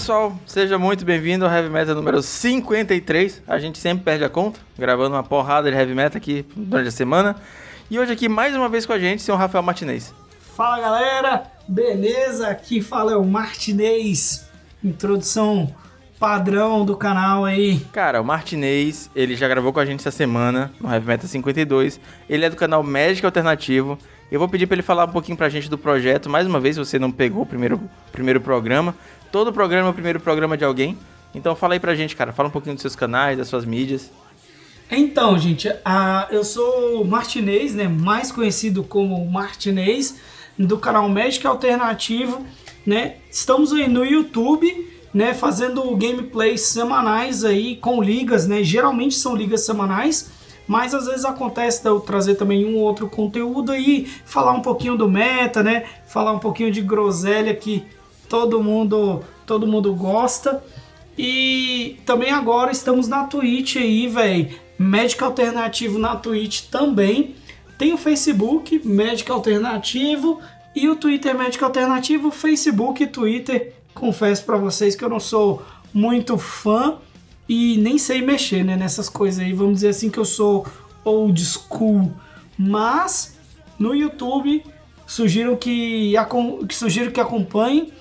pessoal, seja muito bem-vindo ao Heavy Metal número 53. A gente sempre perde a conta, gravando uma porrada de Heavy Metal aqui durante a semana. E hoje aqui, mais uma vez com a gente, senhor Rafael Martinez. Fala galera, beleza? Aqui fala é o Martinez, introdução padrão do canal aí. Cara, o Martinez, ele já gravou com a gente essa semana no Heavy Metal 52. Ele é do canal Médico Alternativo. Eu vou pedir para ele falar um pouquinho pra gente do projeto. Mais uma vez, se você não pegou o primeiro, primeiro programa, todo programa é o primeiro programa de alguém. Então fala aí pra gente, cara. Fala um pouquinho dos seus canais, das suas mídias. Então, gente, uh, eu sou Martinez, né? Mais conhecido como Martinez, do canal Médico Alternativo, né? Estamos aí no YouTube, né? Fazendo gameplays semanais aí com ligas, né? Geralmente são ligas semanais mas às vezes acontece de eu trazer também um outro conteúdo aí, falar um pouquinho do meta, né? Falar um pouquinho de groselha que todo mundo, todo mundo gosta. E também agora estamos na Twitch aí, velho. Médico Alternativo na Twitch também. Tem o Facebook, Médico Alternativo, e o Twitter Médico Alternativo, Facebook e Twitter. Confesso para vocês que eu não sou muito fã e nem sei mexer né, nessas coisas aí. Vamos dizer assim que eu sou old school. Mas no YouTube sugiro que, que sugiro que acompanhe.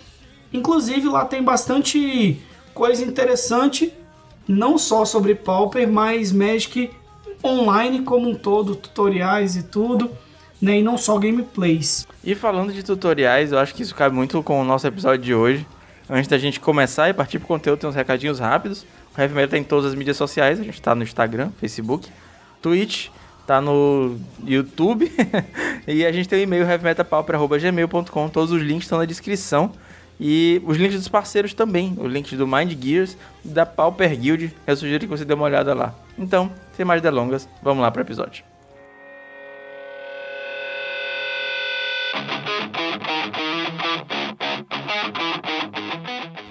Inclusive lá tem bastante coisa interessante, não só sobre Pauper, mas Magic online como um todo, tutoriais e tudo, né? E não só gameplays. E falando de tutoriais, eu acho que isso cabe muito com o nosso episódio de hoje. Antes da gente começar e partir pro conteúdo, tem uns recadinhos rápidos. O Heavy Metal tá todas as mídias sociais. A gente tá no Instagram, Facebook, Twitch, tá no YouTube. e a gente tem o e-mail heavymetalpauper.gmail.com. Todos os links estão na descrição. E os links dos parceiros também. O link do Mind Gears da Pauper Guild. Eu sugiro que você dê uma olhada lá. Então, sem mais delongas, vamos lá pro episódio.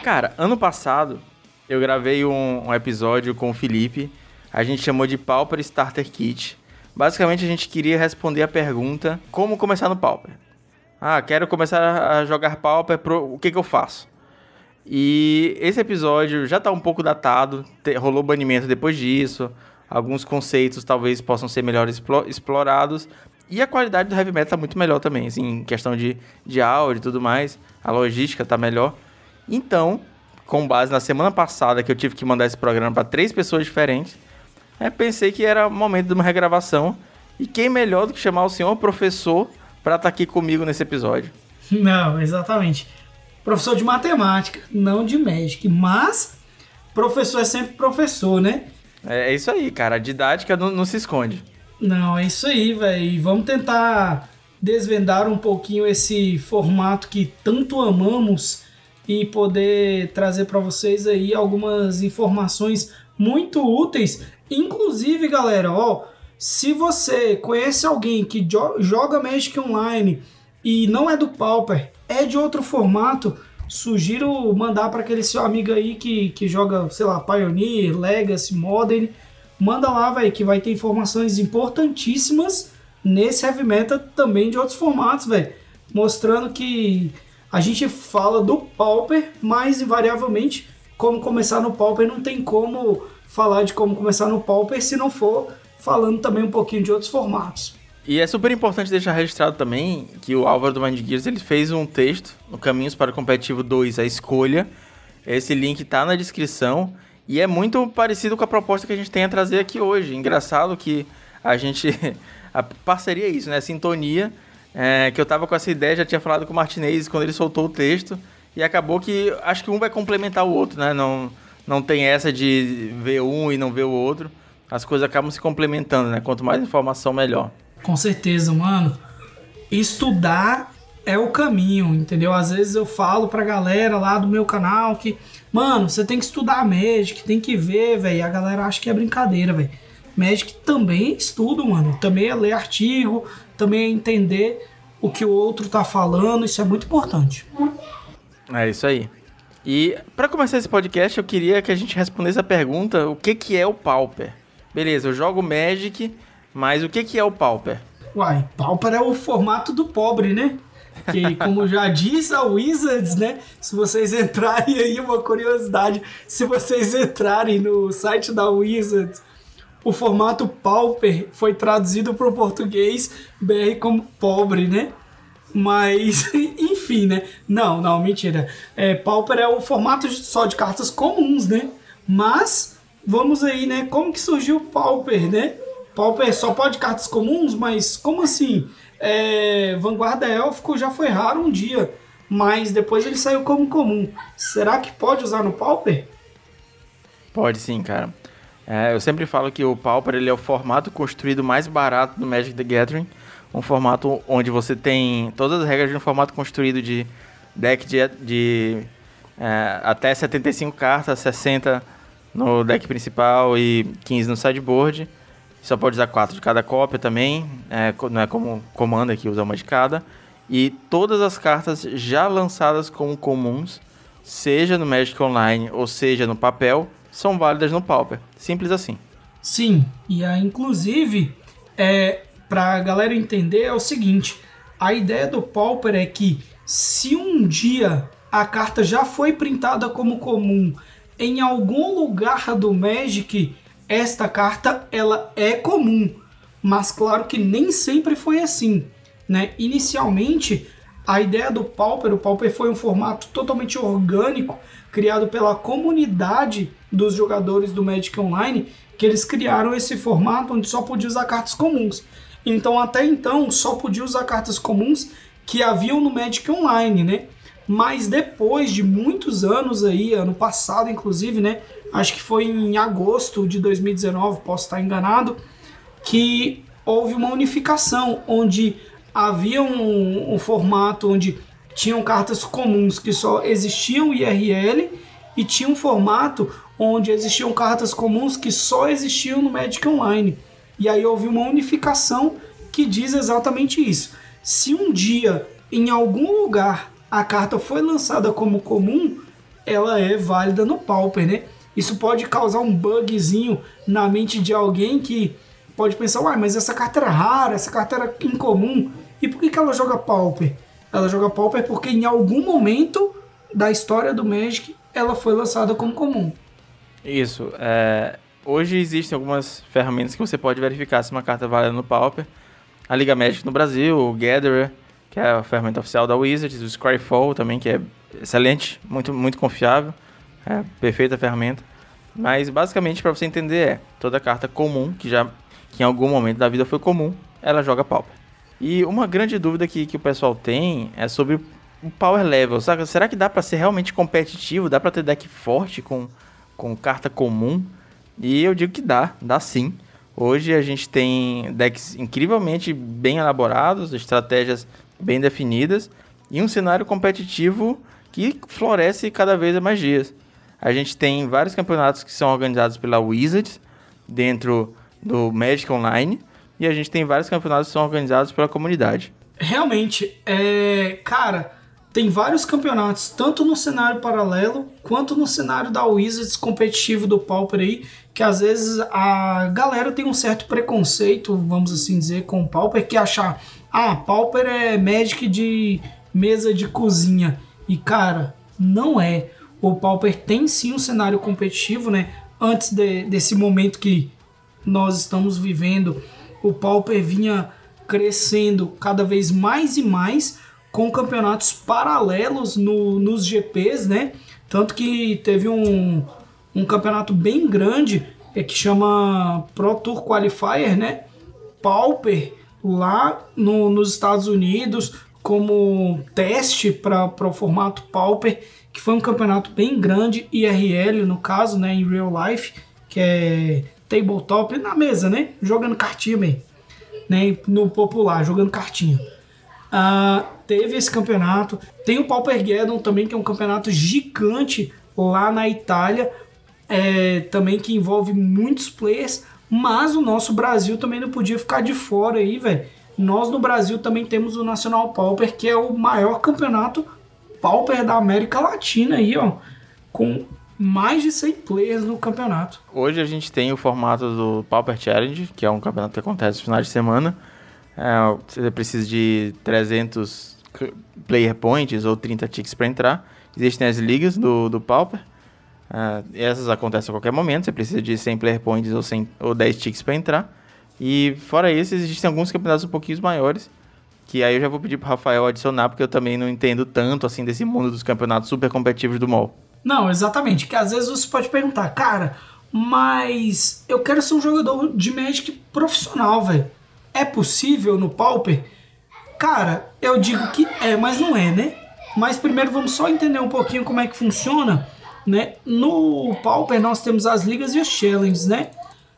Cara, ano passado eu gravei um, um, episódio com o Felipe. A gente chamou de Pauper Starter Kit. Basicamente, a gente queria responder a pergunta: como começar no Pauper? Ah, quero começar a jogar Pauper, pro... o que, que eu faço? E esse episódio já está um pouco datado, te... rolou banimento depois disso. Alguns conceitos talvez possam ser melhor explorados. E a qualidade do heavy metal está muito melhor também, assim, em questão de, de áudio e tudo mais. A logística está melhor. Então, com base na semana passada que eu tive que mandar esse programa para três pessoas diferentes, é, pensei que era momento de uma regravação. E quem melhor do que chamar o senhor professor para estar tá aqui comigo nesse episódio? Não, exatamente. Professor de matemática, não de Magic, mas professor é sempre professor, né? É, é isso aí, cara. A didática não, não se esconde. Não, é isso aí, velho. Vamos tentar desvendar um pouquinho esse formato que tanto amamos e poder trazer para vocês aí algumas informações muito úteis. Inclusive, galera, ó, se você conhece alguém que joga Magic Online e não é do Pauper, é de outro formato, sugiro mandar para aquele seu amigo aí que, que joga, sei lá, Pioneer, Legacy, Modern. Manda lá, velho, que vai ter informações importantíssimas nesse Heavy Metal também de outros formatos, velho. Mostrando que a gente fala do Pauper, mas invariavelmente, como começar no Pauper, não tem como falar de como começar no Pauper se não for falando também um pouquinho de outros formatos. E é super importante deixar registrado também que o Álvaro do Mind Gears ele fez um texto no Caminhos para o Competitivo 2, a escolha. Esse link tá na descrição e é muito parecido com a proposta que a gente tem a trazer aqui hoje. Engraçado que a gente. A parceria é isso, né? A sintonia é, que eu tava com essa ideia, já tinha falado com o Martinez quando ele soltou o texto, e acabou que acho que um vai complementar o outro, né? Não, não tem essa de ver um e não ver o outro. As coisas acabam se complementando, né? Quanto mais informação, melhor. Com certeza, mano. Estudar é o caminho, entendeu? Às vezes eu falo pra galera lá do meu canal que, mano, você tem que estudar Magic, tem que ver, velho. A galera acha que é brincadeira, velho. Magic também é estudo, mano. Também é ler artigo, também é entender o que o outro tá falando, isso é muito importante. É isso aí. E para começar esse podcast, eu queria que a gente respondesse a pergunta: o que que é o Pauper? Beleza, eu jogo Magic, mas o que que é o Pauper? Uai, Pauper é o formato do pobre, né? Que, como já diz a Wizards, né? Se vocês entrarem aí, uma curiosidade, se vocês entrarem no site da Wizards, o formato Pauper foi traduzido para o português BR como pobre, né? Mas, enfim, né? Não, não, mentira. É, Pauper é o formato só de cartas comuns, né? Mas, vamos aí, né? Como que surgiu o Pauper, né? Pauper só pode cartas comuns, mas como assim? É, Vanguarda Élfico já foi raro um dia, mas depois ele saiu como comum. Será que pode usar no Pauper? Pode sim, cara. É, eu sempre falo que o Pauper ele é o formato construído mais barato do Magic the Gathering. Um formato onde você tem todas as regras de um formato construído de deck de, de é, até 75 cartas, 60 no deck principal e 15 no sideboard. Só pode usar 4 de cada cópia também, é, não é como Commander que usa uma de cada. E todas as cartas já lançadas como comuns, seja no Magic Online ou seja no papel, são válidas no Pauper. Simples assim. Sim, e aí, inclusive, é, pra galera entender, é o seguinte: a ideia do Pauper é que se um dia a carta já foi printada como comum em algum lugar do Magic, esta carta ela é comum. Mas claro que nem sempre foi assim. Né? Inicialmente, a ideia do Pauper, o Pauper foi um formato totalmente orgânico, criado pela comunidade dos jogadores do Magic Online, que eles criaram esse formato onde só podia usar cartas comuns. Então, até então, só podia usar cartas comuns que haviam no Magic Online, né? Mas depois de muitos anos aí, ano passado inclusive, né? Acho que foi em agosto de 2019, posso estar enganado, que houve uma unificação onde havia um, um formato onde tinham cartas comuns que só existiam IRL e tinha um formato onde existiam cartas comuns que só existiam no Magic Online. E aí houve uma unificação que diz exatamente isso. Se um dia, em algum lugar, a carta foi lançada como comum, ela é válida no Pauper, né? Isso pode causar um bugzinho na mente de alguém que pode pensar, uai, mas essa carta era rara, essa carta era incomum. E por que, que ela joga Pauper? Ela joga Pauper porque em algum momento da história do Magic ela foi lançada como comum. Isso. É, hoje existem algumas ferramentas que você pode verificar se uma carta vale no Pauper. A Liga Magic no Brasil, o Gatherer, que é a ferramenta oficial da Wizards, o Scryfall também, que é excelente, muito, muito confiável. É, perfeita ferramenta. Mas basicamente, para você entender, é toda carta comum, que já que em algum momento da vida foi comum, ela joga Pauper. E uma grande dúvida que, que o pessoal tem é sobre um power level, sabe? Será que dá para ser realmente competitivo? Dá para ter deck forte com, com carta comum? E eu digo que dá, dá sim. Hoje a gente tem decks incrivelmente bem elaborados, estratégias bem definidas e um cenário competitivo que floresce cada vez mais dias. A gente tem vários campeonatos que são organizados pela Wizards dentro do Magic Online e a gente tem vários campeonatos que são organizados pela comunidade. Realmente, é, cara, tem vários campeonatos, tanto no cenário paralelo quanto no cenário da Wizards competitivo do Pauper aí, que às vezes a galera tem um certo preconceito, vamos assim dizer, com o Pauper, que achar, ah, Pauper é Magic de mesa de cozinha. E cara, não é. O Pauper tem sim um cenário competitivo, né? Antes de, desse momento que nós estamos vivendo, o Pauper vinha crescendo cada vez mais e mais com campeonatos paralelos no, nos GPs, né? Tanto que teve um, um campeonato bem grande é, que chama Pro Tour Qualifier, né? Pauper lá no, nos Estados Unidos como teste para o formato Pauper, que foi um campeonato bem grande, IRL no caso, né? Em real life, que é tabletop na mesa, né? Jogando cartinha mesmo. Né? No popular, jogando cartinha. Uh, teve esse campeonato. Tem o Paupergeddon também, que é um campeonato gigante lá na Itália, é, também que envolve muitos players, mas o nosso Brasil também não podia ficar de fora aí, velho. Nós no Brasil também temos o Nacional Pauper, que é o maior campeonato Pauper da América Latina aí, ó, com mais de 100 players no campeonato. Hoje a gente tem o formato do Pauper Challenge, que é um campeonato que acontece no final de semana. É, você precisa de 300 player points ou 30 ticks para entrar. Existem as ligas do, do Pauper. Uh, essas acontecem a qualquer momento. Você precisa de 100 player points ou, 100, ou 10 ticks para entrar. E fora isso, existem alguns campeonatos um pouquinho maiores. Que aí eu já vou pedir pro Rafael adicionar, porque eu também não entendo tanto assim desse mundo dos campeonatos super competitivos do MOL. Não, exatamente. Que às vezes você pode perguntar, cara, mas eu quero ser um jogador de Magic profissional, velho. É possível no Pauper? Cara, eu digo que é, mas não é, né? Mas primeiro vamos só entender um pouquinho como é que funciona, né? No Pauper nós temos as ligas e os challenges, né?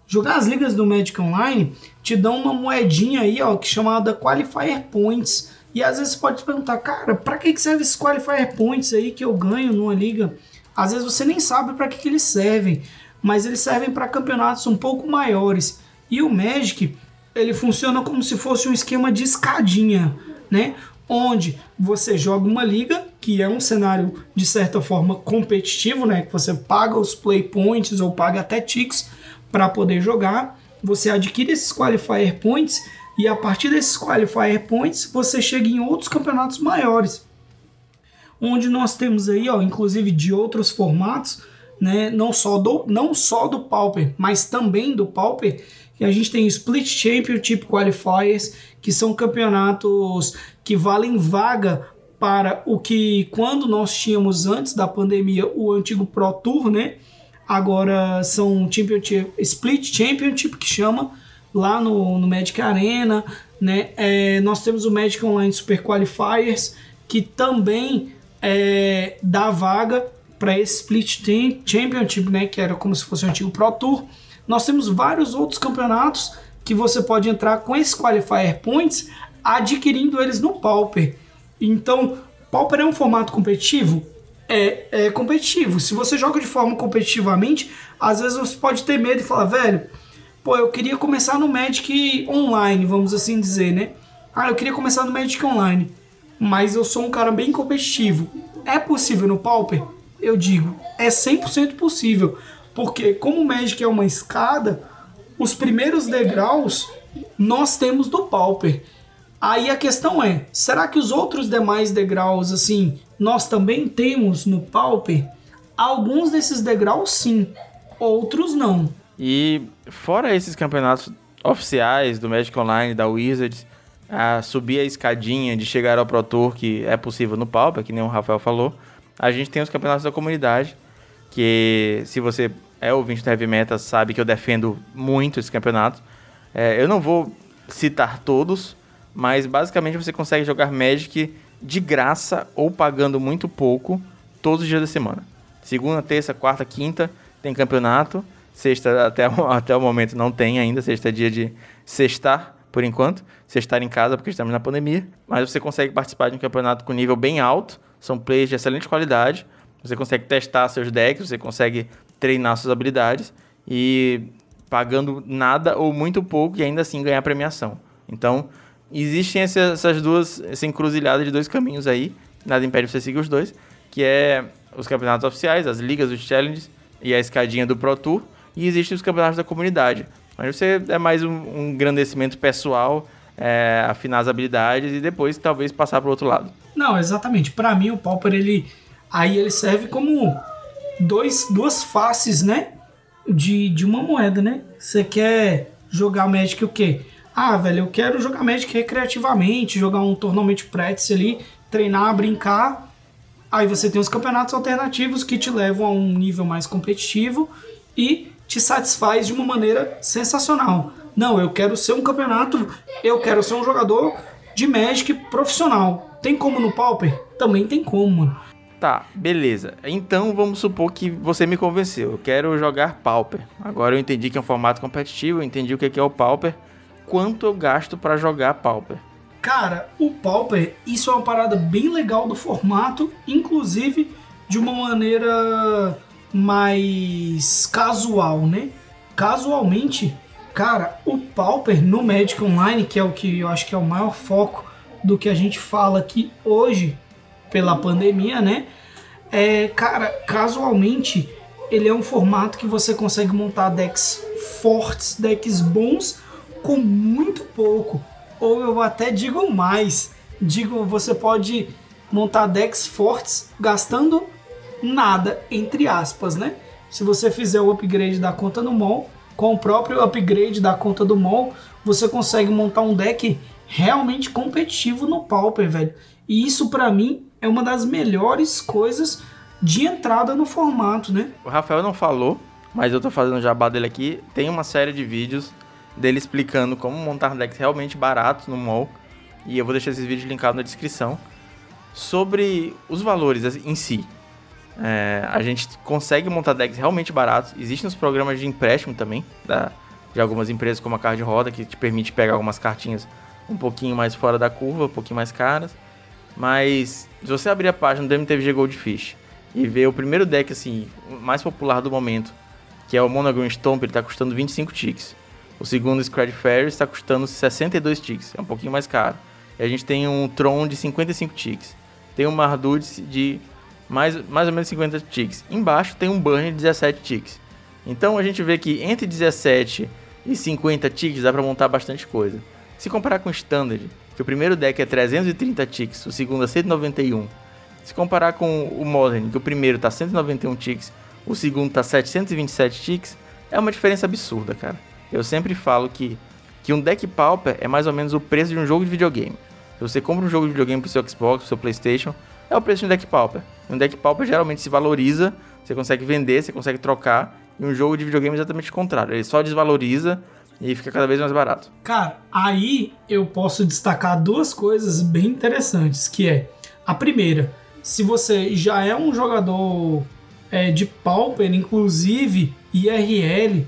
Jogar as ligas do Magic Online te dão uma moedinha aí, ó, que é chamada Qualifier Points. E às vezes você pode perguntar, cara, para que serve esses Qualifier Points aí que eu ganho numa liga? Às vezes você nem sabe para que, que eles servem, mas eles servem para campeonatos um pouco maiores. E o Magic, ele funciona como se fosse um esquema de escadinha, né? Onde você joga uma liga, que é um cenário de certa forma competitivo, né? Que você paga os play points ou paga até ticks para poder jogar. Você adquire esses qualifier points e a partir desses qualifier points você chega em outros campeonatos maiores. Onde nós temos aí, ó, inclusive de outros formatos, né, não só do não só do Pauper, mas também do Pauper, que a gente tem Split Championship Qualifiers, que são campeonatos que valem vaga para o que quando nós tínhamos antes da pandemia o antigo Pro Tour, né? Agora são Championship, Split Championship que chama lá no, no Magic Arena, né? É, nós temos o Magic Online Super Qualifiers que também é, dá vaga para esse Split Championship, né? Que era como se fosse o antigo Pro Tour. Nós temos vários outros campeonatos que você pode entrar com esses Qualifier Points adquirindo eles no Pauper. Então, Pauper é um formato competitivo? é, é competitivo. Se você joga de forma competitivamente, às vezes você pode ter medo e falar, velho, pô, eu queria começar no Magic online, vamos assim dizer, né? Ah, eu queria começar no Magic online, mas eu sou um cara bem competitivo. É possível no Pauper? Eu digo, é 100% possível, porque como o Magic é uma escada, os primeiros degraus nós temos do Pauper. Aí a questão é, será que os outros demais degraus, assim, nós também temos no Pauper? Alguns desses degraus sim, outros não. E fora esses campeonatos oficiais do Magic Online, da Wizards, a subir a escadinha de chegar ao Pro Tour, que é possível no Pauper, que nem o Rafael falou, a gente tem os campeonatos da comunidade, que se você é ouvinte do Heavy Metal sabe que eu defendo muito esse campeonato. É, eu não vou citar todos, mas basicamente você consegue jogar Magic de graça ou pagando muito pouco todos os dias da semana. Segunda, terça, quarta, quinta tem campeonato. Sexta até, até o momento não tem ainda. Sexta é dia de sextar, por enquanto. Sextar em casa porque estamos na pandemia. Mas você consegue participar de um campeonato com nível bem alto. São players de excelente qualidade. Você consegue testar seus decks, você consegue treinar suas habilidades. E pagando nada ou muito pouco e ainda assim ganhar premiação. Então, existem essas duas, essa encruzilhada de dois caminhos aí, nada impede você seguir os dois, que é os campeonatos oficiais, as ligas, os challenges e a escadinha do Pro Tour, e existem os campeonatos da comunidade, onde você é mais um, um engrandecimento pessoal, é, afinar as habilidades e depois talvez passar para o outro lado. Não, exatamente. Para mim o Pauper ele aí ele serve como dois, duas faces, né, de, de uma moeda, né? Você quer jogar Magic o quê? Ah, velho, eu quero jogar Magic recreativamente, jogar um torneio practice ali, treinar, brincar. Aí você tem os campeonatos alternativos que te levam a um nível mais competitivo e te satisfaz de uma maneira sensacional. Não, eu quero ser um campeonato, eu quero ser um jogador de Magic profissional. Tem como no Pauper? Também tem como, mano. Tá, beleza. Então vamos supor que você me convenceu. Eu quero jogar Pauper. Agora eu entendi que é um formato competitivo, eu entendi o que é o Pauper quanto eu gasto para jogar Pauper? Cara, o Pauper, isso é uma parada bem legal do formato, inclusive de uma maneira mais casual, né? Casualmente, cara, o Pauper no Magic Online, que é o que eu acho que é o maior foco do que a gente fala aqui hoje pela pandemia, né? É, cara, casualmente, ele é um formato que você consegue montar decks fortes, decks bons com muito pouco, ou eu até digo mais, digo, você pode montar decks fortes gastando nada, entre aspas, né? Se você fizer o upgrade da conta no mall, com o próprio upgrade da conta do mall, você consegue montar um deck realmente competitivo no Pauper, velho. E isso para mim é uma das melhores coisas de entrada no formato, né? O Rafael não falou, mas eu tô fazendo jabá dele aqui. Tem uma série de vídeos dele explicando como montar decks realmente baratos no mall. E eu vou deixar esses vídeos linkados na descrição. Sobre os valores em si. É, a gente consegue montar decks realmente baratos. Existem os programas de empréstimo também, da, de algumas empresas como a Card Roda, que te permite pegar algumas cartinhas um pouquinho mais fora da curva, um pouquinho mais caras. Mas se você abrir a página do MTG Goldfish e ver o primeiro deck assim, mais popular do momento, que é o Monogreen Stomp, ele está custando 25 ticks. O segundo Scratch Fairy está custando 62 ticks, é um pouquinho mais caro. E a gente tem um Tron de 55 ticks. Tem um Mardud de mais, mais ou menos 50 ticks. Embaixo tem um Burn de 17 ticks. Então a gente vê que entre 17 e 50 ticks dá para montar bastante coisa. Se comparar com o Standard, que o primeiro deck é 330 ticks, o segundo é 191. Se comparar com o Modern, que o primeiro tá 191 ticks, o segundo tá 727 ticks, é uma diferença absurda, cara. Eu sempre falo que, que um deck Pauper é mais ou menos o preço de um jogo de videogame. Se você compra um jogo de videogame pro seu Xbox, pro seu Playstation, é o preço de um deck Pauper. Um deck Pauper geralmente se valoriza, você consegue vender, você consegue trocar, e um jogo de videogame é exatamente o contrário. Ele só desvaloriza e fica cada vez mais barato. Cara, aí eu posso destacar duas coisas bem interessantes, que é a primeira, se você já é um jogador é, de Pauper, inclusive IRL,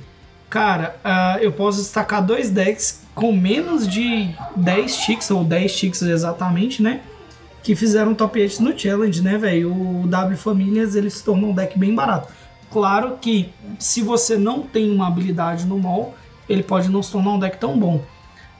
cara, uh, eu posso destacar dois decks com menos de 10 ticks, ou 10 ticks exatamente, né? Que fizeram top 8 no Challenge, né, velho? O W Famílias ele se tornou um deck bem barato. Claro que se você não tem uma habilidade no mall, ele pode não se tornar um deck tão bom.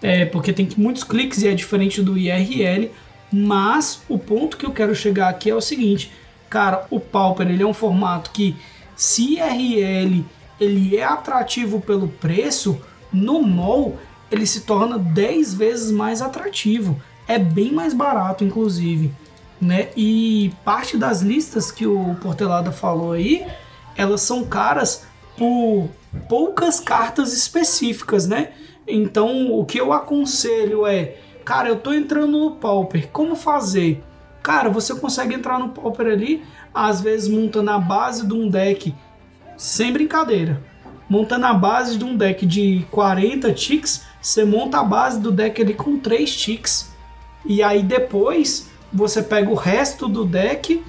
É, porque tem muitos cliques e é diferente do IRL. Mas o ponto que eu quero chegar aqui é o seguinte, cara, o Pauper ele é um formato que se IRL ele é atrativo pelo preço, no mall ele se torna 10 vezes mais atrativo. É bem mais barato, inclusive. Né? E parte das listas que o Portelada falou aí, elas são caras por poucas cartas específicas, né? Então, o que eu aconselho é, cara, eu tô entrando no Pauper, como fazer? Cara, você consegue entrar no Pauper ali, às vezes monta na base de um deck, sem brincadeira, monta na base de um deck de 40 ticks, você monta a base do deck ali com 3 ticks, e aí depois você pega o resto do deck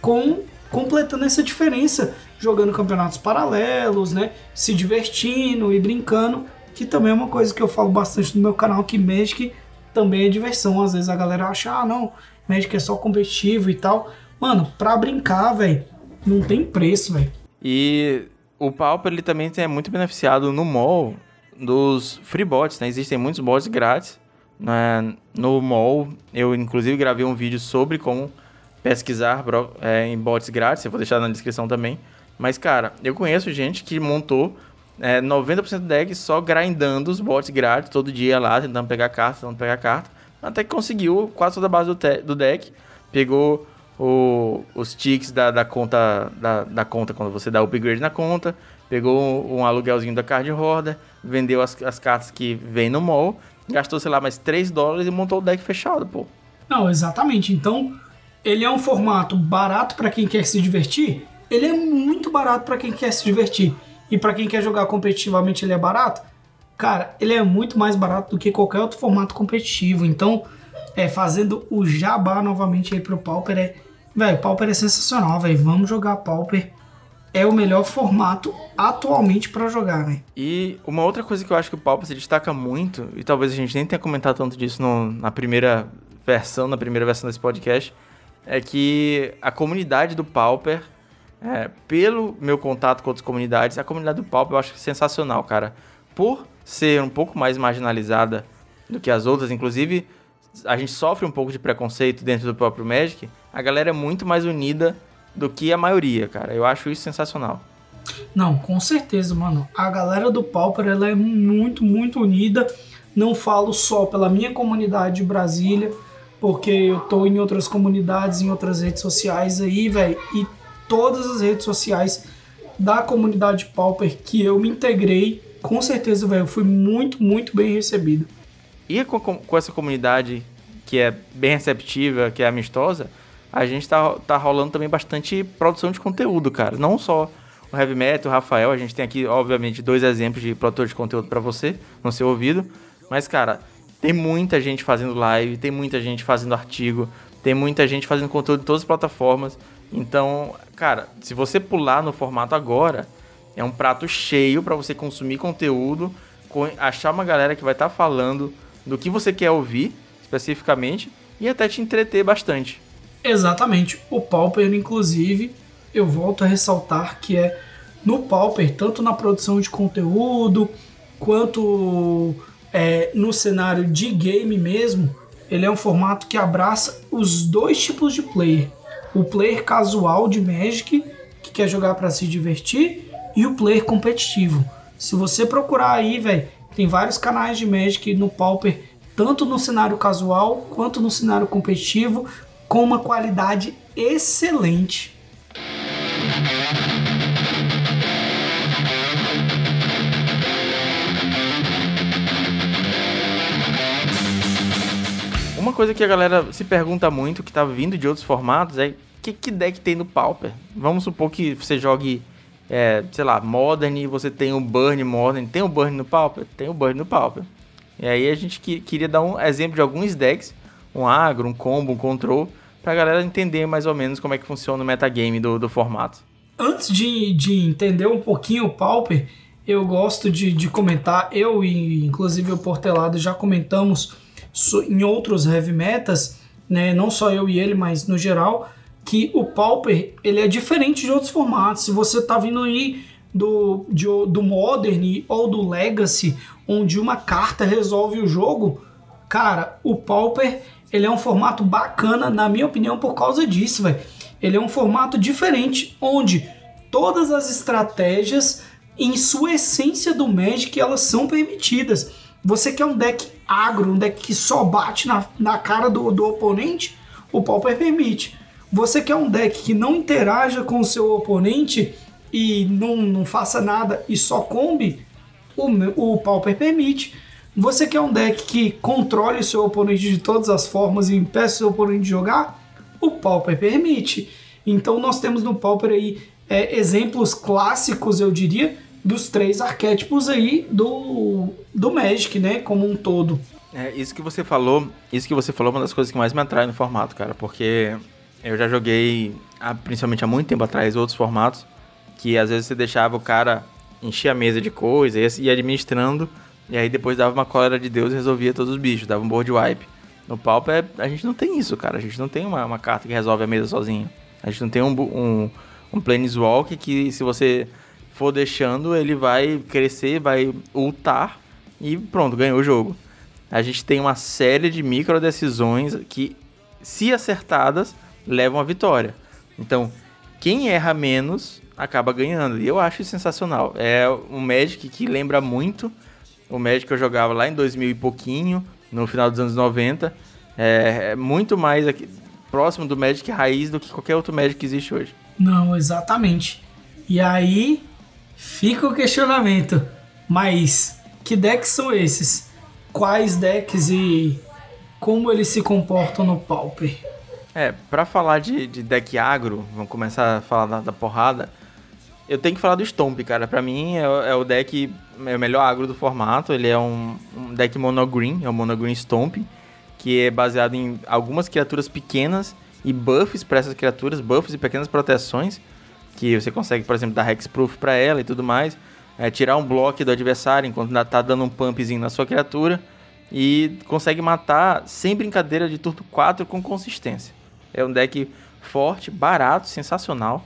com completando essa diferença jogando campeonatos paralelos, né? Se divertindo e brincando, que também é uma coisa que eu falo bastante no meu canal, que Magic também é diversão. Às vezes a galera acha, ah, não, Magic é só competitivo e tal. Mano, pra brincar, velho, não tem preço, velho. E o Pauper, ele também é muito beneficiado no mall dos free bots, né? Existem muitos bots grátis. Né? No mall, eu inclusive gravei um vídeo sobre como pesquisar é, em bots grátis, eu vou deixar na descrição também. Mas, cara, eu conheço gente que montou é, 90% do deck só grindando os bots grátis todo dia lá, tentando pegar carta, tentando pegar carta. Até que conseguiu quase toda a base do, do deck. Pegou o, os ticks da, da conta da, da, conta quando você dá upgrade na conta. Pegou um, um aluguelzinho da card roda. Vendeu as, as cartas que vem no mall. Gastou, sei lá, mais 3 dólares e montou o deck fechado, pô. Não, exatamente. Então, ele é um formato barato para quem quer se divertir ele é muito barato para quem quer se divertir. E para quem quer jogar competitivamente, ele é barato. Cara, ele é muito mais barato do que qualquer outro formato competitivo. Então, é fazendo o jabá novamente aí pro Pauper é, velho, Pauper é sensacional, velho. Vamos jogar Pauper. É o melhor formato atualmente para jogar, velho. E uma outra coisa que eu acho que o Pauper se destaca muito, e talvez a gente nem tenha comentado tanto disso no, na primeira versão, na primeira versão desse podcast, é que a comunidade do Pauper é, pelo meu contato com outras comunidades, a comunidade do Pauper eu acho sensacional, cara. Por ser um pouco mais marginalizada do que as outras, inclusive a gente sofre um pouco de preconceito dentro do próprio Magic, a galera é muito mais unida do que a maioria, cara. Eu acho isso sensacional. Não, com certeza, mano. A galera do Pauper ela é muito, muito unida. Não falo só pela minha comunidade de Brasília, porque eu tô em outras comunidades, em outras redes sociais aí, velho, e todas as redes sociais da comunidade Pauper que eu me integrei, com certeza, velho, fui muito, muito bem recebido. E com, com, essa comunidade que é bem receptiva, que é amistosa, a gente tá, tá rolando também bastante produção de conteúdo, cara. Não só o Heavy Metal, o Rafael, a gente tem aqui, obviamente, dois exemplos de produtor de conteúdo para você, no seu ouvido. Mas, cara, tem muita gente fazendo live, tem muita gente fazendo artigo, tem muita gente fazendo conteúdo em todas as plataformas. Então, cara, se você pular no formato agora, é um prato cheio para você consumir conteúdo, achar uma galera que vai estar tá falando do que você quer ouvir especificamente e até te entreter bastante. Exatamente. O Pauper, inclusive, eu volto a ressaltar que é no Pauper, tanto na produção de conteúdo quanto é, no cenário de game mesmo, ele é um formato que abraça os dois tipos de player. O player casual de Magic, que quer jogar para se divertir, e o player competitivo. Se você procurar aí, velho, tem vários canais de Magic no Pauper, tanto no cenário casual quanto no cenário competitivo, com uma qualidade excelente. Uma coisa que a galera se pergunta muito, que tá vindo de outros formatos, é que, que deck tem no Pauper? Vamos supor que você jogue, é, sei lá, Modern e você tem um Burn Modern. Tem o um Burn no Pauper? Tem o um Burn no Pauper. E aí a gente que, queria dar um exemplo de alguns decks, um agro, um combo, um control, pra galera entender mais ou menos como é que funciona o metagame do, do formato. Antes de, de entender um pouquinho o Pauper, eu gosto de, de comentar, eu e inclusive o Portelado já comentamos em outros heavy metas, né, não só eu e ele, mas no geral, que o Pauper ele é diferente de outros formatos. Se você tá vindo aí do, de, do Modern ou do Legacy, onde uma carta resolve o jogo, cara, o Pauper ele é um formato bacana, na minha opinião, por causa disso, velho. Ele é um formato diferente, onde todas as estratégias, em sua essência do Magic, elas são permitidas. Você quer um deck agro, um deck que só bate na, na cara do, do oponente, o Pauper permite. Você quer um deck que não interaja com o seu oponente e não, não faça nada e só combe, o, o Pauper permite. Você quer um deck que controle o seu oponente de todas as formas e impeça o seu oponente de jogar? O Pauper permite. Então nós temos no Pauper aí é, exemplos clássicos, eu diria, dos três arquétipos aí do, do Magic, né? Como um todo. É, isso que você falou, isso que você falou é uma das coisas que mais me atrai no formato, cara, porque eu já joguei, principalmente há muito tempo atrás, outros formatos, que às vezes você deixava o cara encher a mesa de coisa e ia administrando, e aí depois dava uma cólera de Deus e resolvia todos os bichos, dava um board wipe. No Pauper, a gente não tem isso, cara. A gente não tem uma, uma carta que resolve a mesa sozinho. A gente não tem um, um, um Planeswalk que, se você for deixando, ele vai crescer, vai ultar e pronto, ganhou o jogo. A gente tem uma série de micro decisões que, se acertadas, levam à vitória. Então, quem erra menos acaba ganhando. E eu acho sensacional. É um Magic que lembra muito o Magic que eu jogava lá em 2000 e pouquinho, no final dos anos 90. É, é muito mais aqui, próximo do Magic raiz do que qualquer outro Magic que existe hoje. Não, exatamente. E aí, Fica o questionamento. Mas que decks são esses? Quais decks e como eles se comportam no Pauper? É, pra falar de, de deck agro, vamos começar a falar da, da, porrada. Eu tenho que falar do Stomp, cara. Pra mim é, é, o deck, é o melhor agro do formato. Ele é um, um deck monogreen, é o monogreen Stomp, que é baseado em algumas criaturas pequenas e buffs para essas criaturas, buffs e pequenas proteções que você consegue, por exemplo, dar hexproof para ela e tudo mais, é, tirar um bloco do adversário enquanto ainda tá dando um pumpzinho na sua criatura e consegue matar sem brincadeira de turno 4 com consistência. É um deck forte, barato, sensacional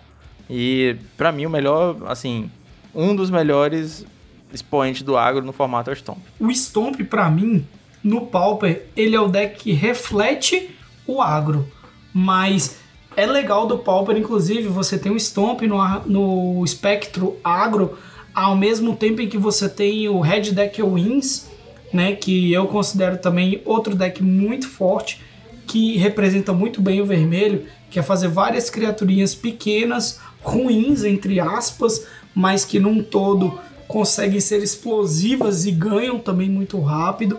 e para mim o melhor, assim, um dos melhores expoentes do agro no formato Stomp. O Stomp para mim no Pauper, ele é o deck que reflete o agro, mas é legal do Pauper, inclusive, você tem o Stomp no, no espectro agro, ao mesmo tempo em que você tem o Red Deck Wins, né, que eu considero também outro deck muito forte, que representa muito bem o vermelho, que é fazer várias criaturinhas pequenas, ruins, entre aspas, mas que num todo conseguem ser explosivas e ganham também muito rápido.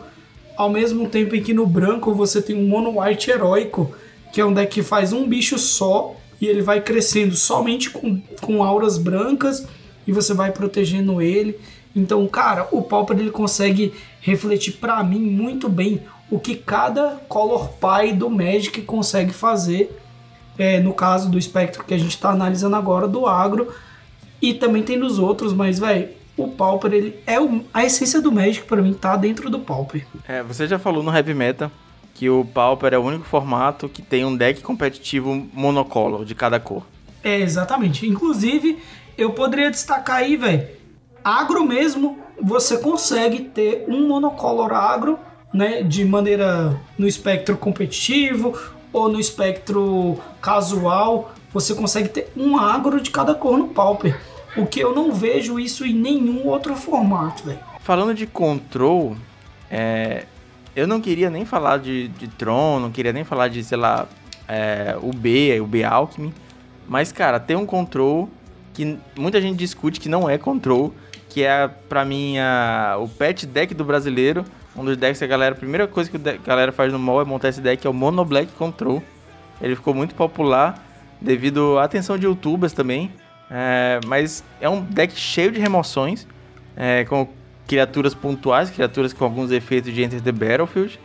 Ao mesmo tempo em que no branco você tem um mono white heróico, que é um deck que faz um bicho só e ele vai crescendo somente com, com auras brancas e você vai protegendo ele. Então, cara, o Pauper ele consegue refletir para mim muito bem o que cada Color Pie do Magic consegue fazer. É, no caso do espectro que a gente está analisando agora do agro e também tem nos outros, mas velho, o Pauper ele é o, a essência do Magic para mim tá dentro do Pauper. É, você já falou no Heavy Meta que o Pauper é o único formato que tem um deck competitivo monocolor de cada cor. É, exatamente. Inclusive, eu poderia destacar aí, velho, agro mesmo, você consegue ter um monocolor agro, né, de maneira no espectro competitivo ou no espectro casual, você consegue ter um agro de cada cor no Pauper. O que eu não vejo isso em nenhum outro formato, velho. Falando de control, é, eu não queria nem falar de, de Tron, não queria nem falar de, sei lá, é, o B, o B Alchemy. Mas, cara, tem um control que muita gente discute que não é control, que é, pra mim, a, o pet deck do brasileiro. Um dos decks que a galera, a primeira coisa que a galera faz no mall é montar esse deck, é o Mono Black Control. Ele ficou muito popular devido à atenção de youtubers também. É, mas é um deck cheio de remoções, é, com criaturas pontuais, criaturas com alguns efeitos de Enter the Battlefield,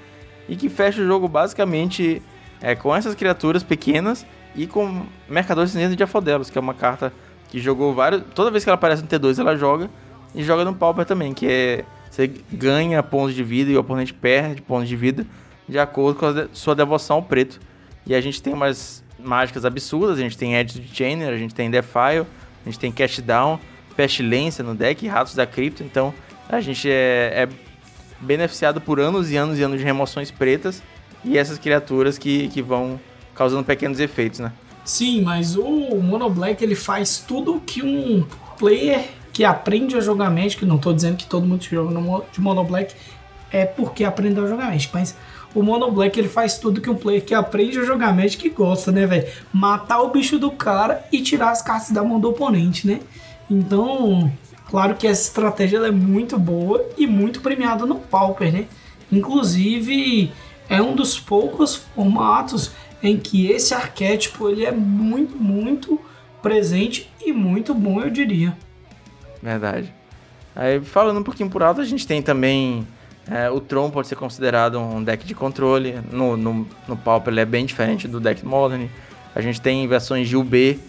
e que fecha o jogo basicamente é, com essas criaturas pequenas e com Mercador Cinzento de Afodelos, que é uma carta que jogou vários. Toda vez que ela aparece no T2, ela joga, e joga no Pauper também, que é. Você ganha pontos de vida e o oponente perde pontos de vida de acordo com a sua devoção ao preto. E a gente tem umas mágicas absurdas, a gente tem Edge de Chainer, a gente tem Defile, a gente tem Cast Down, Pestilência no deck, Ratos da Cripto, então a gente é, é, beneficiado por anos e anos e anos de remoções pretas e essas criaturas que, que vão causando pequenos efeitos, né? Sim, mas o Mono Black ele faz tudo que um player que aprende a jogar Magic, não estou dizendo que todo mundo que joga de Mono Black é porque aprendeu a jogar Magic, mas o Mono Black ele faz tudo que um player que aprende a jogar Magic gosta, né, velho? Matar o bicho do cara e tirar as cartas da mão do oponente, né? Então, Claro que essa estratégia é muito boa e muito premiada no Pauper, né? Inclusive, é um dos poucos formatos em que esse arquétipo ele é muito, muito presente e muito bom, eu diria. Verdade. Aí, falando um pouquinho por alto, a gente tem também é, o Tron pode ser considerado um deck de controle. No, no, no Pauper ele é bem diferente do deck Modern. A gente tem versões de UB,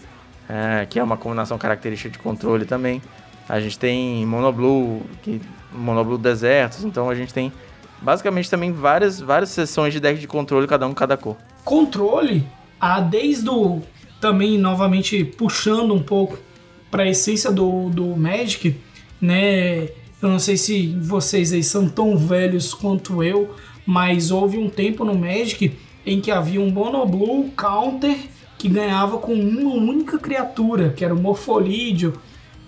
é, que é uma combinação característica de controle também. A gente tem Monoblue, que, Monoblue Desertos, então a gente tem basicamente também várias, várias sessões de deck de controle, cada um cada cor. Controle, a desde o também novamente puxando um pouco para a essência do, do Magic, né? Eu não sei se vocês aí são tão velhos quanto eu, mas houve um tempo no Magic em que havia um Monoblue Counter que ganhava com uma única criatura, que era o Morfolídeo,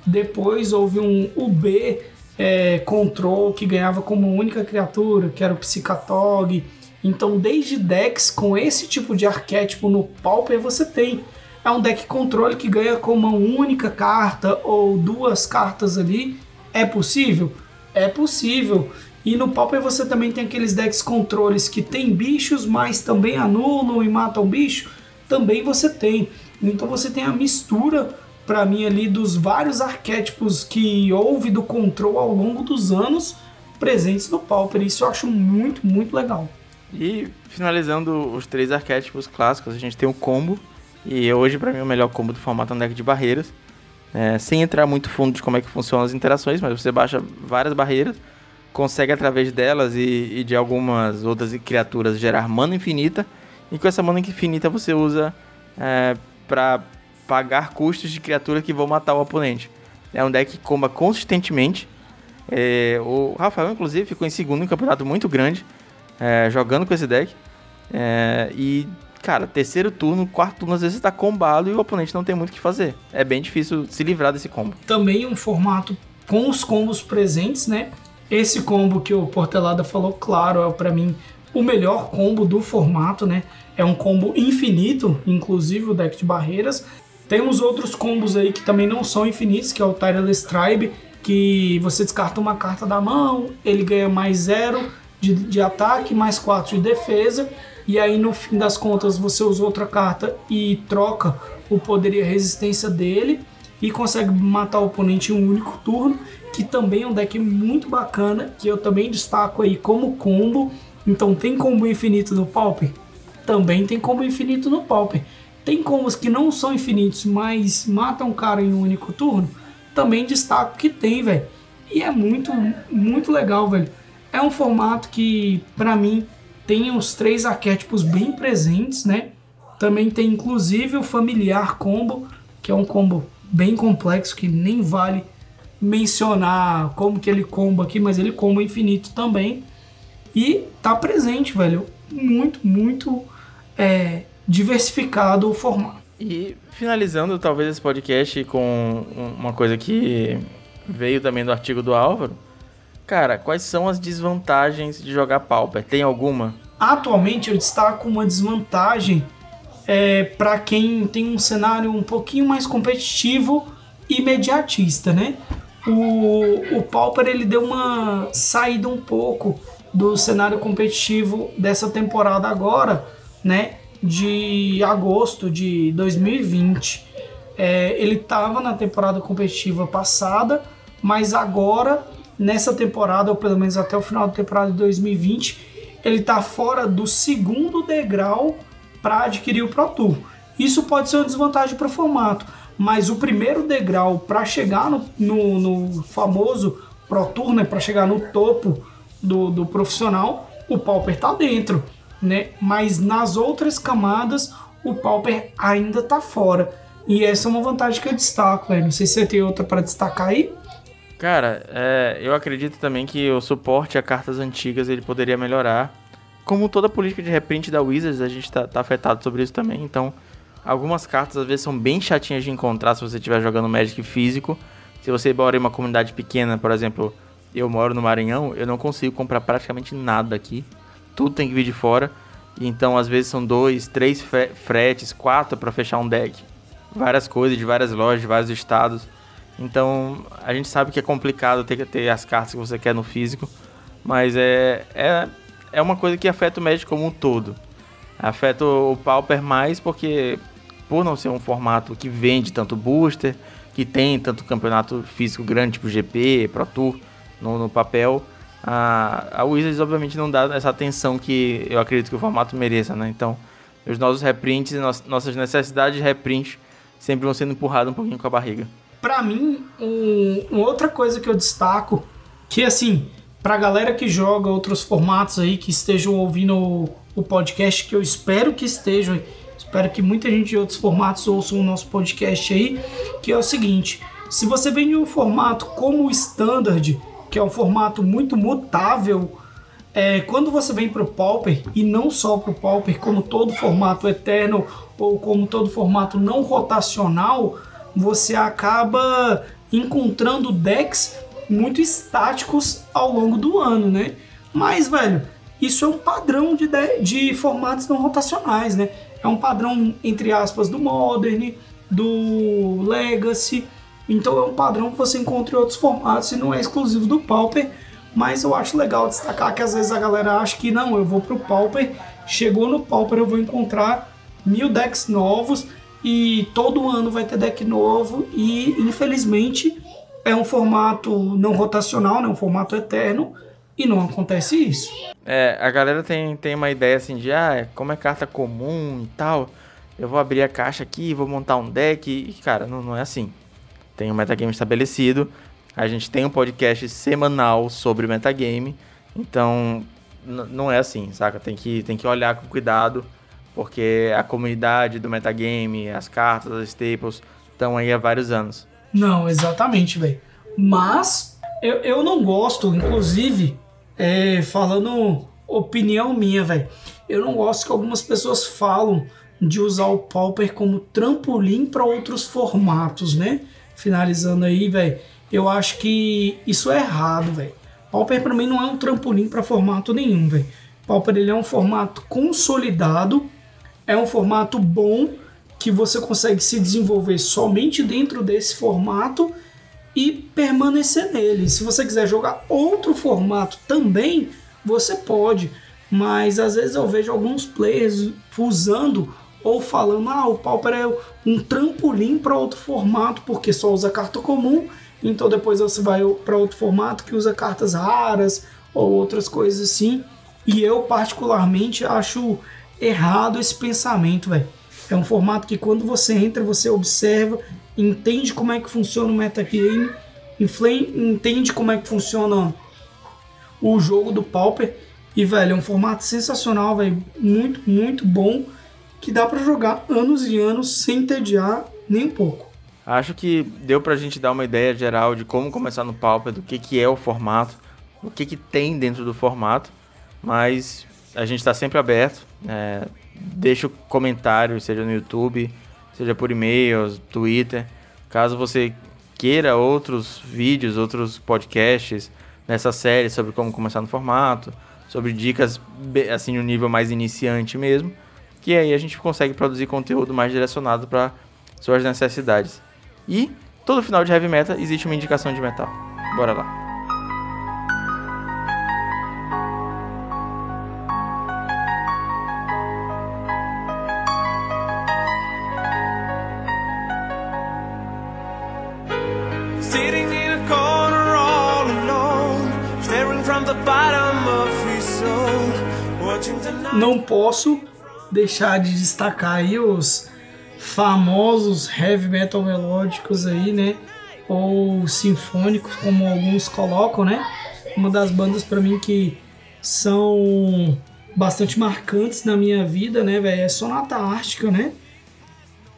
depois houve um UB é, Control que ganhava como única criatura, que era o Psicatog. Então, desde decks com esse tipo de arquétipo no Pauper você tem. É um deck controle que ganha com uma única carta ou duas cartas ali. É possível? É possível. E no Pauper você também tem aqueles decks controles que tem bichos, mas também anulam e matam bicho. Também você tem. Então você tem a mistura para mim ali dos vários arquétipos que houve do Control ao longo dos anos presentes no Pauper. Isso eu acho muito, muito legal. E finalizando os três arquétipos clássicos, a gente tem o combo. E hoje, para mim, o melhor combo do formato é um deck de barreiras. É, sem entrar muito fundo de como é que funcionam as interações, mas você baixa várias barreiras, consegue através delas e, e de algumas outras criaturas gerar mana infinita. E com essa mana infinita você usa é, para pagar custos de criaturas que vão matar o oponente. É um deck que comba consistentemente. É, o Rafael, inclusive, ficou em segundo em um campeonato muito grande, é, jogando com esse deck. É, e, cara, terceiro turno, quarto turno, às vezes está combado e o oponente não tem muito o que fazer. É bem difícil se livrar desse combo. Também um formato com os combos presentes, né? Esse combo que o Portelada falou, claro, é para mim o melhor combo do formato, né? É um combo infinito, inclusive o deck de barreiras. Temos outros combos aí que também não são infinitos, que é o Tireless Tribe, que você descarta uma carta da mão, ele ganha mais zero de, de ataque, mais 4 de defesa, e aí no fim das contas você usa outra carta e troca o poder e a resistência dele e consegue matar o oponente em um único turno, que também é um deck muito bacana, que eu também destaco aí como combo. Então tem combo infinito no Pauper? Também tem combo infinito no Pauper. Tem combos que não são infinitos, mas matam o cara em um único turno? Também destaco que tem, velho. E é muito, muito legal, velho. É um formato que, para mim, tem os três arquétipos bem presentes, né? Também tem inclusive o familiar combo, que é um combo bem complexo que nem vale mencionar como que ele comba aqui, mas ele comba infinito também. E tá presente, velho. Muito, muito é, diversificado o formato. E finalizando talvez esse podcast com uma coisa que veio também do artigo do Álvaro. Cara, quais são as desvantagens de jogar Pauper? Tem alguma? Atualmente eu destaco uma desvantagem é, para quem tem um cenário um pouquinho mais competitivo e imediatista, né? O, o Pauper ele deu uma saída um pouco do cenário competitivo dessa temporada agora, né? De agosto de 2020. É, ele estava na temporada competitiva passada, mas agora, nessa temporada, ou pelo menos até o final da temporada de 2020, ele está fora do segundo degrau para adquirir o Pro Tour. Isso pode ser uma desvantagem para o formato, mas o primeiro degrau para chegar no, no, no, famoso Pro Tour, né, para chegar no topo do, do profissional, o Pauper está dentro, né? Mas nas outras camadas, o Pauper ainda está fora. E essa é uma vantagem que eu destaco, Não sei se você tem outra para destacar aí. Cara, é, eu acredito também que o suporte a cartas antigas ele poderia melhorar como toda política de reprint da Wizards, a gente tá, tá, afetado sobre isso também. Então, algumas cartas às vezes são bem chatinhas de encontrar se você estiver jogando Magic físico. Se você mora em uma comunidade pequena, por exemplo, eu moro no Maranhão, eu não consigo comprar praticamente nada aqui. Tudo tem que vir de fora. Então, às vezes são dois, três fretes, quatro para fechar um deck. Várias coisas de várias lojas, de vários estados. Então, a gente sabe que é complicado ter ter as cartas que você quer no físico. Mas é, é é uma coisa que afeta o Magic como um todo. Afeta o Pauper mais porque, por não ser um formato que vende tanto booster, que tem tanto campeonato físico grande, tipo GP, Pro Tour, no, no papel, a, a Wizards obviamente não dá essa atenção que eu acredito que o formato mereça, né? Então, os nossos reprints nossas necessidades de reprint sempre vão sendo empurradas um pouquinho com a barriga. Para mim, um, uma outra coisa que eu destaco, que assim, Pra galera que joga outros formatos aí, que estejam ouvindo o, o podcast, que eu espero que estejam, espero que muita gente de outros formatos ouçam o nosso podcast aí, que é o seguinte, se você vem de um formato como o Standard, que é um formato muito mutável, é, quando você vem para o Pauper, e não só para o Pauper, como todo formato eterno ou como todo formato não rotacional, você acaba encontrando decks muito estáticos ao longo do ano, né? Mas, velho, isso é um padrão de, de formatos não rotacionais, né? É um padrão, entre aspas, do Modern, do Legacy. Então é um padrão que você encontra em outros formatos e não é exclusivo do Pauper. Mas eu acho legal destacar que às vezes a galera acha que não, eu vou pro Pauper, chegou no Pauper eu vou encontrar mil decks novos e todo ano vai ter deck novo e infelizmente é um formato não rotacional, né? um formato eterno, e não acontece isso. É, a galera tem, tem uma ideia assim de, ah, como é carta comum e tal, eu vou abrir a caixa aqui, vou montar um deck, e cara, não, não é assim. Tem um metagame estabelecido, a gente tem um podcast semanal sobre metagame, então não é assim, saca? Tem que, tem que olhar com cuidado, porque a comunidade do metagame, as cartas, as staples, estão aí há vários anos. Não, exatamente, velho. Mas eu, eu não gosto, inclusive, é, falando opinião minha, velho. Eu não gosto que algumas pessoas falam de usar o Pauper como trampolim para outros formatos, né? Finalizando aí, velho. Eu acho que isso é errado, velho. Pauper para mim não é um trampolim para formato nenhum, velho. Pauper ele é um formato consolidado, é um formato bom que você consegue se desenvolver somente dentro desse formato e permanecer nele. Se você quiser jogar outro formato também, você pode, mas às vezes eu vejo alguns players usando ou falando, ah, o Pauper é um trampolim para outro formato porque só usa carta comum, então depois você vai para outro formato que usa cartas raras ou outras coisas assim. E eu particularmente acho errado esse pensamento, velho. É um formato que quando você entra, você observa, entende como é que funciona o metagame, entende como é que funciona o jogo do Pauper. E, velho, é um formato sensacional, velho. Muito, muito bom. Que dá para jogar anos e anos sem entediar nem um pouco. Acho que deu pra gente dar uma ideia geral de como começar no Pauper, do que, que é o formato, o que, que tem dentro do formato. Mas a gente está sempre aberto. É, deixa o comentário, seja no YouTube, seja por e-mail, Twitter. Caso você queira outros vídeos, outros podcasts nessa série sobre como começar no formato, sobre dicas assim no nível mais iniciante mesmo, que aí a gente consegue produzir conteúdo mais direcionado para suas necessidades. E todo final de heavy metal existe uma indicação de metal. Bora lá. não posso deixar de destacar aí os famosos heavy metal melódicos aí, né? Ou sinfônicos, como alguns colocam, né? Uma das bandas para mim que são bastante marcantes na minha vida, né, velho? É Sonata Ártica, né?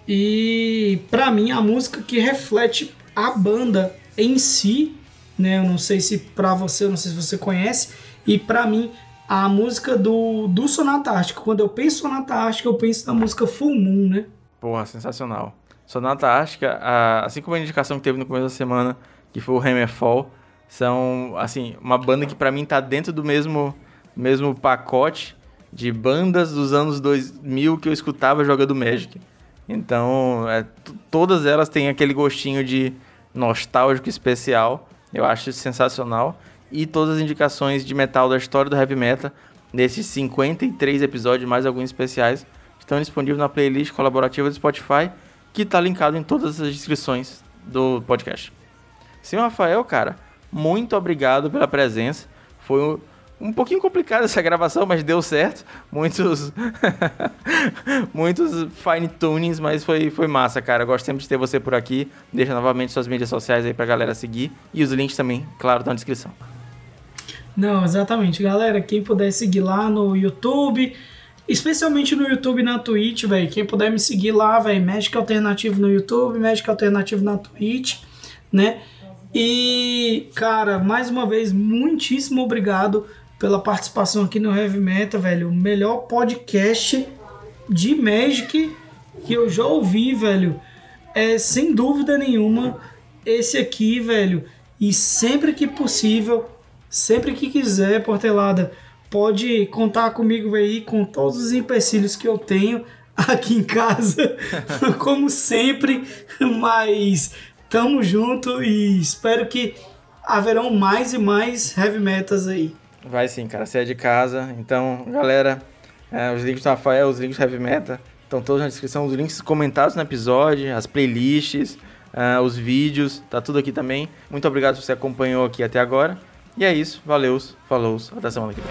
E para mim a música que reflete a banda em si, né? Eu não sei se para você, não sei se você conhece, e para mim a música do, do Sonata Ártica. Quando eu penso Sonata Ártica, eu penso na música Full Moon, né? Porra, sensacional. Sonata Ártica, assim como a indicação que teve no começo da semana, que foi o Hammerfall, são, assim, uma banda que para mim tá dentro do mesmo, mesmo pacote de bandas dos anos 2000 que eu escutava jogando Magic. Então, é, todas elas têm aquele gostinho de nostálgico especial. Eu acho sensacional e todas as indicações de metal da história do heavy metal nesses 53 episódios, mais alguns especiais, estão disponíveis na playlist colaborativa do Spotify, que está linkado em todas as descrições do podcast. Sim, Rafael, cara, muito obrigado pela presença. Foi um, um pouquinho complicada essa gravação, mas deu certo. Muitos muitos fine tunings, mas foi, foi massa, cara. Gosto sempre de ter você por aqui. Deixa novamente suas mídias sociais aí pra galera seguir. E os links também, claro, estão na descrição. Não, exatamente. Galera, quem puder seguir lá no YouTube, especialmente no YouTube e na Twitch, velho. Quem puder me seguir lá, velho, Magic Alternativo no YouTube, Magic Alternativo na Twitch, né? E, cara, mais uma vez, muitíssimo obrigado pela participação aqui no Heavy Metal, velho. O melhor podcast de Magic que eu já ouvi, velho. É sem dúvida nenhuma esse aqui, velho. E sempre que possível, Sempre que quiser, Portelada, pode contar comigo aí com todos os empecilhos que eu tenho aqui em casa, como sempre, mas tamo junto e espero que haverão mais e mais heavy metals aí. Vai sim, cara, você é de casa, então, galera, é, os links do Rafael, os links do heavy metal, estão todos na descrição, os links comentados no episódio, as playlists, uh, os vídeos, tá tudo aqui também. Muito obrigado por você acompanhou aqui até agora. E é isso. Valeu, falou, até semana que vem.